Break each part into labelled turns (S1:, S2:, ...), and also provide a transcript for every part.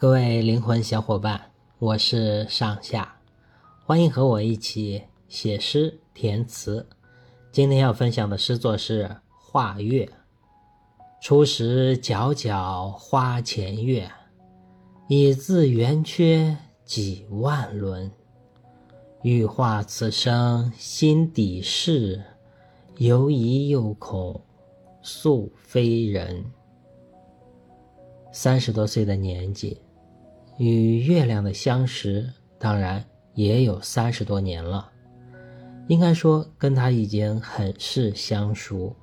S1: 各位灵魂小伙伴，我是上下，欢迎和我一起写诗填词。今天要分享的诗作是《画月》。初时皎皎花前月，已自圆缺几万轮。欲画此生心底事，犹疑又恐素非人。三十多岁的年纪，与月亮的相识，当然也有三十多年了。应该说，跟他已经很是相熟。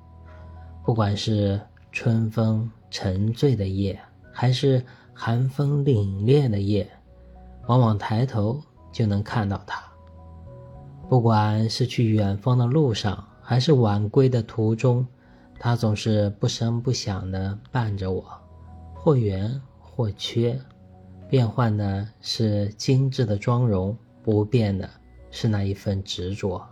S1: 不管是春风沉醉的夜，还是寒风凛冽的夜，往往抬头就能看到他。不管是去远方的路上，还是晚归的途中，他总是不声不响地伴着我，或圆或缺，变换的是精致的妆容，不变的是那一份执着。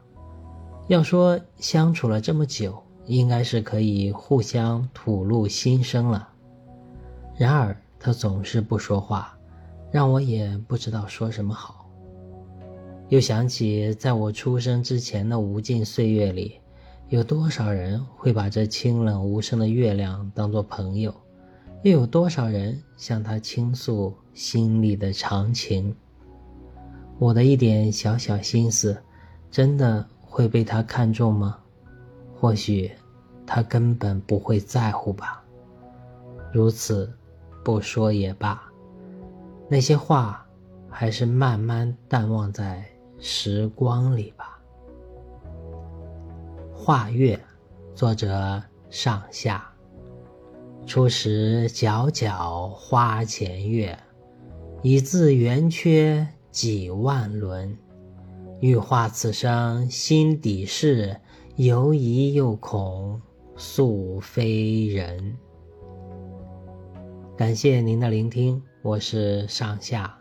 S1: 要说相处了这么久，应该是可以互相吐露心声了。然而他总是不说话，让我也不知道说什么好。又想起，在我出生之前的无尽岁月里，有多少人会把这清冷无声的月亮当作朋友，又有多少人向他倾诉心里的长情？我的一点小小心思，真的会被他看中吗？或许，他根本不会在乎吧。如此，不说也罢。那些话，还是慢慢淡忘在。时光里吧，《画月》，作者上下。初时皎皎花前月，已自圆缺几万轮。欲画此生心底事，犹疑又恐素非人。感谢您的聆听，我是上下，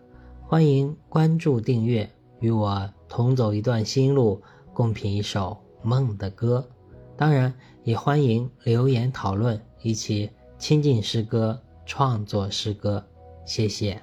S1: 欢迎关注订阅。与我同走一段心路，共品一首梦的歌。当然，也欢迎留言讨论，一起亲近诗歌，创作诗歌。谢谢。